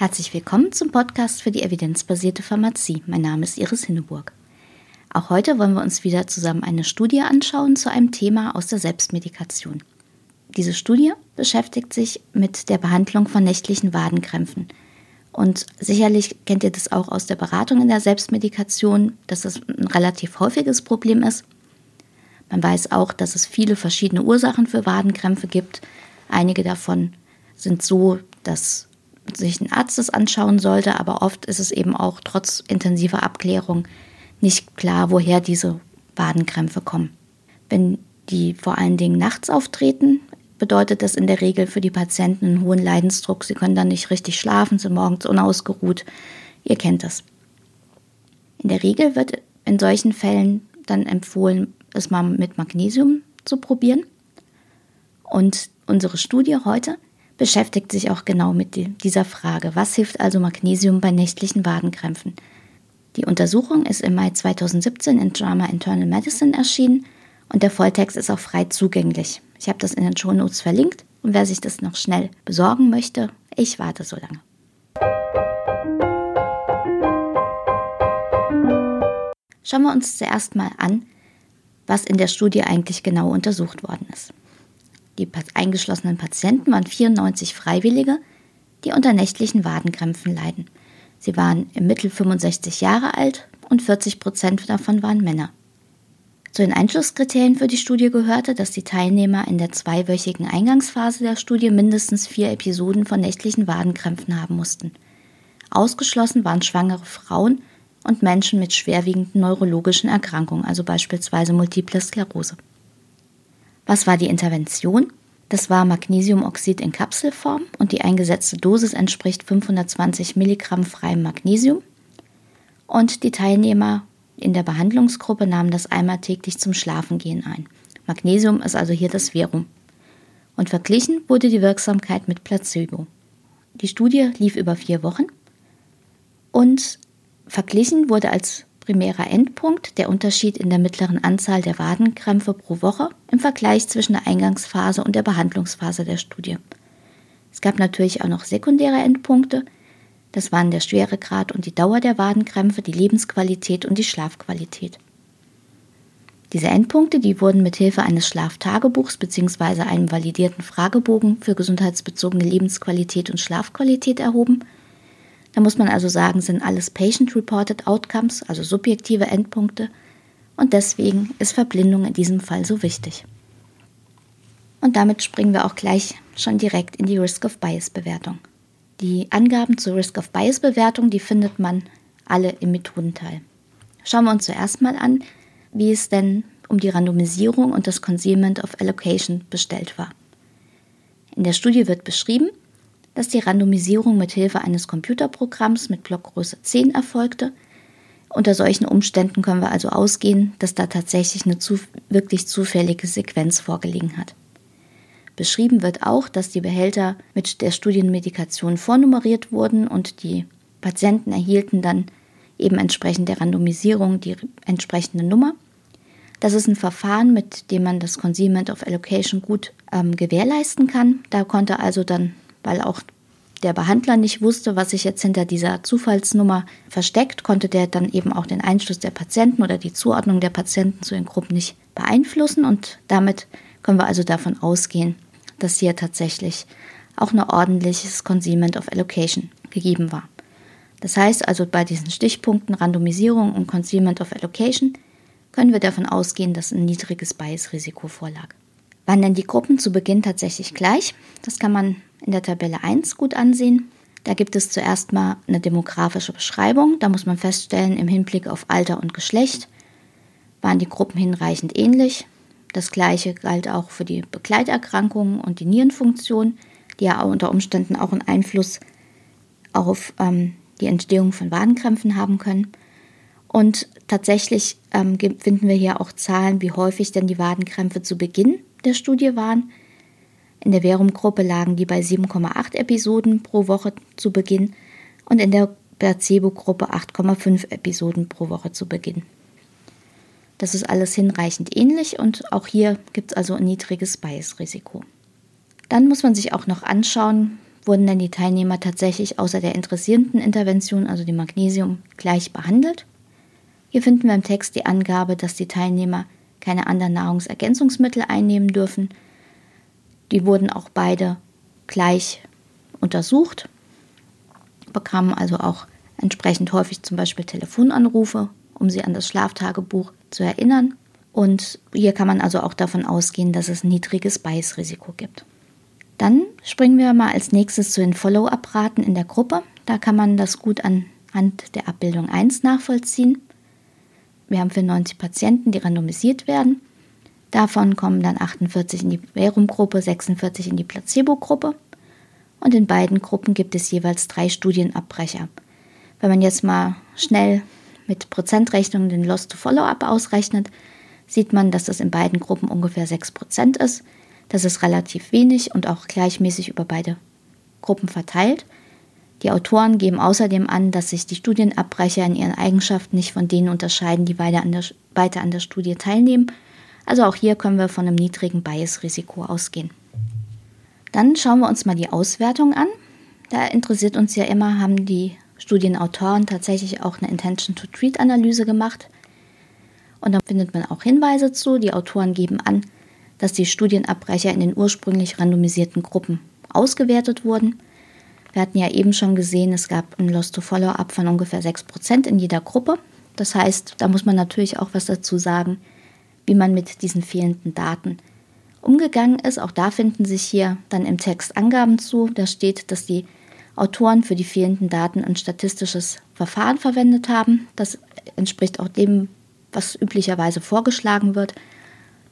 Herzlich willkommen zum Podcast für die evidenzbasierte Pharmazie. Mein Name ist Iris Hinneburg. Auch heute wollen wir uns wieder zusammen eine Studie anschauen zu einem Thema aus der Selbstmedikation. Diese Studie beschäftigt sich mit der Behandlung von nächtlichen Wadenkrämpfen. Und sicherlich kennt ihr das auch aus der Beratung in der Selbstmedikation, dass das ein relativ häufiges Problem ist. Man weiß auch, dass es viele verschiedene Ursachen für Wadenkrämpfe gibt. Einige davon sind so, dass sich ein Arzt das anschauen sollte, aber oft ist es eben auch trotz intensiver Abklärung nicht klar, woher diese Wadenkrämpfe kommen. Wenn die vor allen Dingen nachts auftreten, bedeutet das in der Regel für die Patienten einen hohen Leidensdruck. Sie können dann nicht richtig schlafen, sind morgens unausgeruht. Ihr kennt das. In der Regel wird in solchen Fällen dann empfohlen, es mal mit Magnesium zu probieren. Und unsere Studie heute beschäftigt sich auch genau mit dieser Frage. Was hilft also Magnesium bei nächtlichen Wadenkrämpfen? Die Untersuchung ist im Mai 2017 in JAMA Internal Medicine erschienen und der Volltext ist auch frei zugänglich. Ich habe das in den Shownotes verlinkt und wer sich das noch schnell besorgen möchte, ich warte so lange. Schauen wir uns zuerst mal an, was in der Studie eigentlich genau untersucht worden ist. Die eingeschlossenen Patienten waren 94 Freiwillige, die unter nächtlichen Wadenkrämpfen leiden. Sie waren im Mittel 65 Jahre alt und 40 Prozent davon waren Männer. Zu den Einschlusskriterien für die Studie gehörte, dass die Teilnehmer in der zweiwöchigen Eingangsphase der Studie mindestens vier Episoden von nächtlichen Wadenkrämpfen haben mussten. Ausgeschlossen waren schwangere Frauen und Menschen mit schwerwiegenden neurologischen Erkrankungen, also beispielsweise Multiple Sklerose. Was war die Intervention? Das war Magnesiumoxid in Kapselform und die eingesetzte Dosis entspricht 520 Milligramm freiem Magnesium. Und die Teilnehmer in der Behandlungsgruppe nahmen das einmal täglich zum Schlafengehen ein. Magnesium ist also hier das Verum. Und verglichen wurde die Wirksamkeit mit Placebo. Die Studie lief über vier Wochen und verglichen wurde als primärer Endpunkt der Unterschied in der mittleren Anzahl der Wadenkrämpfe pro Woche im Vergleich zwischen der Eingangsphase und der Behandlungsphase der Studie. Es gab natürlich auch noch sekundäre Endpunkte. Das waren der Schweregrad und die Dauer der Wadenkrämpfe, die Lebensqualität und die Schlafqualität. Diese Endpunkte, die wurden mit Hilfe eines Schlaftagebuchs bzw. einem validierten Fragebogen für gesundheitsbezogene Lebensqualität und Schlafqualität erhoben – da muss man also sagen, sind alles Patient-Reported Outcomes, also subjektive Endpunkte. Und deswegen ist Verblindung in diesem Fall so wichtig. Und damit springen wir auch gleich schon direkt in die Risk of Bias Bewertung. Die Angaben zur Risk of Bias Bewertung, die findet man alle im Methodenteil. Schauen wir uns zuerst mal an, wie es denn um die Randomisierung und das Concealment of Allocation bestellt war. In der Studie wird beschrieben, dass die Randomisierung mit Hilfe eines Computerprogramms mit Blockgröße 10 erfolgte. Unter solchen Umständen können wir also ausgehen, dass da tatsächlich eine zu, wirklich zufällige Sequenz vorgelegen hat. Beschrieben wird auch, dass die Behälter mit der Studienmedikation vornummeriert wurden und die Patienten erhielten dann eben entsprechend der Randomisierung die entsprechende Nummer. Das ist ein Verfahren, mit dem man das Concealment of Allocation gut ähm, gewährleisten kann. Da konnte also dann weil auch der Behandler nicht wusste, was sich jetzt hinter dieser Zufallsnummer versteckt, konnte der dann eben auch den Einschluss der Patienten oder die Zuordnung der Patienten zu den Gruppen nicht beeinflussen und damit können wir also davon ausgehen, dass hier tatsächlich auch ein ordentliches Concealment of Allocation gegeben war. Das heißt also bei diesen Stichpunkten Randomisierung und Concealment of Allocation können wir davon ausgehen, dass ein niedriges Bias-Risiko vorlag. Waren denn die Gruppen zu Beginn tatsächlich gleich? Das kann man in der Tabelle 1 gut ansehen. Da gibt es zuerst mal eine demografische Beschreibung. Da muss man feststellen, im Hinblick auf Alter und Geschlecht waren die Gruppen hinreichend ähnlich. Das gleiche galt auch für die Begleiterkrankungen und die Nierenfunktion, die ja unter Umständen auch einen Einfluss auf ähm, die Entstehung von Wadenkrämpfen haben können. Und tatsächlich ähm, finden wir hier auch Zahlen, wie häufig denn die Wadenkrämpfe zu Beginn der Studie waren. In der Verum-Gruppe lagen die bei 7,8 Episoden pro Woche zu Beginn und in der Placebo-Gruppe 8,5 Episoden pro Woche zu Beginn. Das ist alles hinreichend ähnlich und auch hier gibt es also ein niedriges Bias-Risiko. Dann muss man sich auch noch anschauen, wurden denn die Teilnehmer tatsächlich außer der interessierenden Intervention, also dem Magnesium, gleich behandelt. Hier finden wir im Text die Angabe, dass die Teilnehmer keine anderen Nahrungsergänzungsmittel einnehmen dürfen. Die wurden auch beide gleich untersucht, bekamen also auch entsprechend häufig zum Beispiel Telefonanrufe, um sie an das Schlaftagebuch zu erinnern. Und hier kann man also auch davon ausgehen, dass es ein niedriges Bias-Risiko gibt. Dann springen wir mal als nächstes zu den Follow-up-Raten in der Gruppe. Da kann man das gut anhand der Abbildung 1 nachvollziehen. Wir haben 94 Patienten, die randomisiert werden. Davon kommen dann 48 in die Verum-Gruppe, 46 in die Placebo-Gruppe. Und in beiden Gruppen gibt es jeweils drei Studienabbrecher. Wenn man jetzt mal schnell mit Prozentrechnung den Loss to Follow-up ausrechnet, sieht man, dass das in beiden Gruppen ungefähr 6% ist. Das ist relativ wenig und auch gleichmäßig über beide Gruppen verteilt. Die Autoren geben außerdem an, dass sich die Studienabbrecher in ihren Eigenschaften nicht von denen unterscheiden, die weiter an der, weiter an der Studie teilnehmen. Also auch hier können wir von einem niedrigen Bias-Risiko ausgehen. Dann schauen wir uns mal die Auswertung an. Da interessiert uns ja immer, haben die Studienautoren tatsächlich auch eine Intention-to-Treat-Analyse gemacht. Und da findet man auch Hinweise zu. Die Autoren geben an, dass die Studienabbrecher in den ursprünglich randomisierten Gruppen ausgewertet wurden. Wir hatten ja eben schon gesehen, es gab ein Loss to Follow-up von ungefähr 6% in jeder Gruppe. Das heißt, da muss man natürlich auch was dazu sagen, wie man mit diesen fehlenden Daten umgegangen ist. Auch da finden sich hier dann im Text Angaben zu. Da steht, dass die Autoren für die fehlenden Daten ein statistisches Verfahren verwendet haben. Das entspricht auch dem, was üblicherweise vorgeschlagen wird.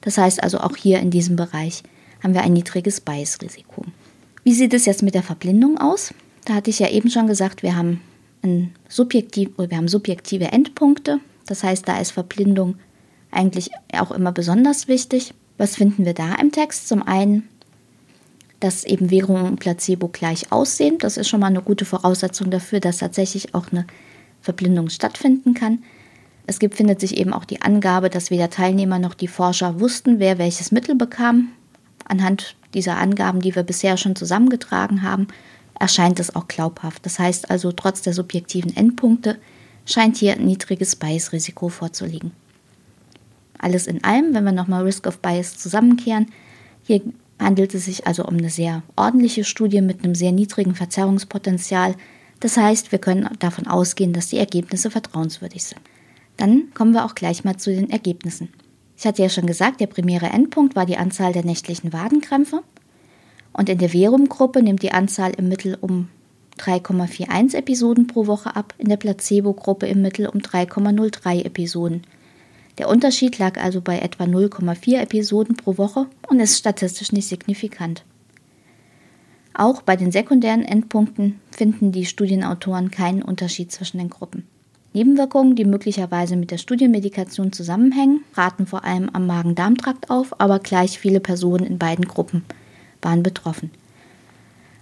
Das heißt also auch hier in diesem Bereich haben wir ein niedriges Bias-Risiko. Wie sieht es jetzt mit der Verblindung aus? Da hatte ich ja eben schon gesagt, wir haben, ein subjektiv, wir haben subjektive Endpunkte. Das heißt, da ist Verblindung eigentlich auch immer besonders wichtig. Was finden wir da im Text? Zum einen, dass eben Währung und Placebo gleich aussehen. Das ist schon mal eine gute Voraussetzung dafür, dass tatsächlich auch eine Verblindung stattfinden kann. Es gibt, findet sich eben auch die Angabe, dass weder Teilnehmer noch die Forscher wussten, wer welches Mittel bekam. Anhand dieser Angaben, die wir bisher schon zusammengetragen haben, erscheint es auch glaubhaft. Das heißt also, trotz der subjektiven Endpunkte scheint hier ein niedriges Bias-Risiko vorzuliegen. Alles in allem, wenn wir nochmal Risk of Bias zusammenkehren, hier handelt es sich also um eine sehr ordentliche Studie mit einem sehr niedrigen Verzerrungspotenzial. Das heißt, wir können davon ausgehen, dass die Ergebnisse vertrauenswürdig sind. Dann kommen wir auch gleich mal zu den Ergebnissen. Ich hatte ja schon gesagt, der primäre Endpunkt war die Anzahl der nächtlichen Wadenkrämpfe. Und in der Verum-Gruppe nimmt die Anzahl im Mittel um 3,41 Episoden pro Woche ab, in der Placebo-Gruppe im Mittel um 3,03 Episoden. Der Unterschied lag also bei etwa 0,4 Episoden pro Woche und ist statistisch nicht signifikant. Auch bei den sekundären Endpunkten finden die Studienautoren keinen Unterschied zwischen den Gruppen. Nebenwirkungen, die möglicherweise mit der Studienmedikation zusammenhängen, raten vor allem am Magen-Darm-Trakt auf, aber gleich viele Personen in beiden Gruppen waren betroffen.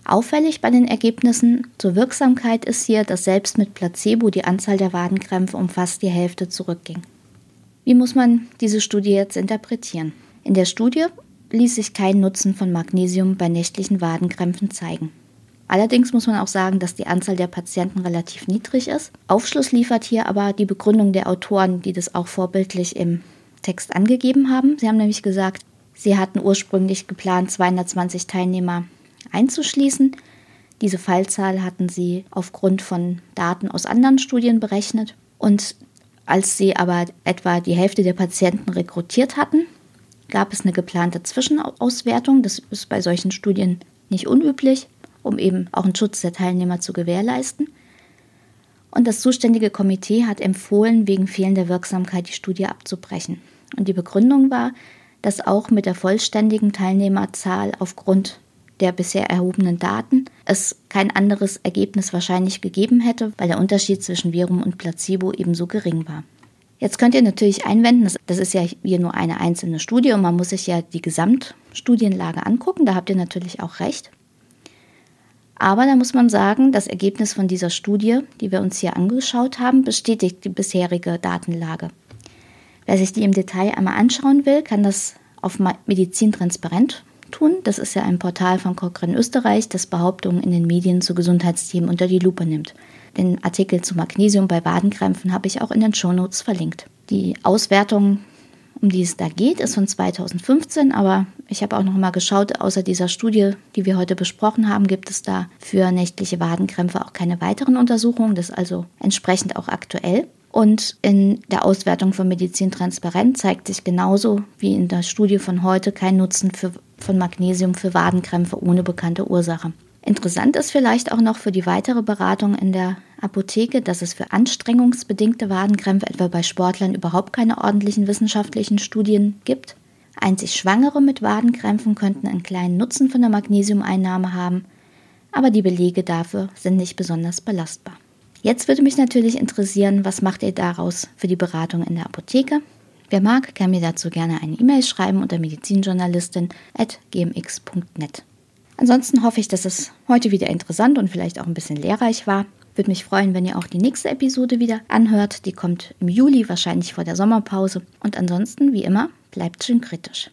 Auffällig bei den Ergebnissen zur Wirksamkeit ist hier, dass selbst mit Placebo die Anzahl der Wadenkrämpfe um fast die Hälfte zurückging. Wie muss man diese Studie jetzt interpretieren? In der Studie ließ sich kein Nutzen von Magnesium bei nächtlichen Wadenkrämpfen zeigen. Allerdings muss man auch sagen, dass die Anzahl der Patienten relativ niedrig ist. Aufschluss liefert hier aber die Begründung der Autoren, die das auch vorbildlich im Text angegeben haben. Sie haben nämlich gesagt, sie hatten ursprünglich geplant, 220 Teilnehmer einzuschließen. Diese Fallzahl hatten sie aufgrund von Daten aus anderen Studien berechnet. Und als sie aber etwa die Hälfte der Patienten rekrutiert hatten, gab es eine geplante Zwischenauswertung. Das ist bei solchen Studien nicht unüblich um eben auch einen Schutz der Teilnehmer zu gewährleisten. Und das zuständige Komitee hat empfohlen, wegen fehlender Wirksamkeit die Studie abzubrechen. Und die Begründung war, dass auch mit der vollständigen Teilnehmerzahl aufgrund der bisher erhobenen Daten es kein anderes Ergebnis wahrscheinlich gegeben hätte, weil der Unterschied zwischen Verum und Placebo ebenso gering war. Jetzt könnt ihr natürlich einwenden, das ist ja hier nur eine einzelne Studie und man muss sich ja die Gesamtstudienlage angucken, da habt ihr natürlich auch recht. Aber da muss man sagen, das Ergebnis von dieser Studie, die wir uns hier angeschaut haben, bestätigt die bisherige Datenlage. Wer sich die im Detail einmal anschauen will, kann das auf Medizin Transparent tun. Das ist ja ein Portal von Cochrane Österreich, das Behauptungen in den Medien zu Gesundheitsthemen unter die Lupe nimmt. Den Artikel zu Magnesium bei Wadenkrämpfen habe ich auch in den Shownotes verlinkt. Die Auswertung, um die es da geht, ist von 2015, aber ich habe auch noch mal geschaut, außer dieser Studie, die wir heute besprochen haben, gibt es da für nächtliche Wadenkrämpfe auch keine weiteren Untersuchungen. Das ist also entsprechend auch aktuell. Und in der Auswertung von Medizin Transparent zeigt sich genauso wie in der Studie von heute kein Nutzen für, von Magnesium für Wadenkrämpfe ohne bekannte Ursache. Interessant ist vielleicht auch noch für die weitere Beratung in der Apotheke, dass es für anstrengungsbedingte Wadenkrämpfe etwa bei Sportlern überhaupt keine ordentlichen wissenschaftlichen Studien gibt. Einzig Schwangere mit Wadenkrämpfen könnten einen kleinen Nutzen von der Magnesiumeinnahme haben, aber die Belege dafür sind nicht besonders belastbar. Jetzt würde mich natürlich interessieren, was macht ihr daraus für die Beratung in der Apotheke? Wer mag, kann mir dazu gerne eine E-Mail schreiben unter medizinjournalistin.gmx.net. Ansonsten hoffe ich, dass es heute wieder interessant und vielleicht auch ein bisschen lehrreich war. Würde mich freuen, wenn ihr auch die nächste Episode wieder anhört. Die kommt im Juli, wahrscheinlich vor der Sommerpause. Und ansonsten, wie immer, bleibt schön kritisch.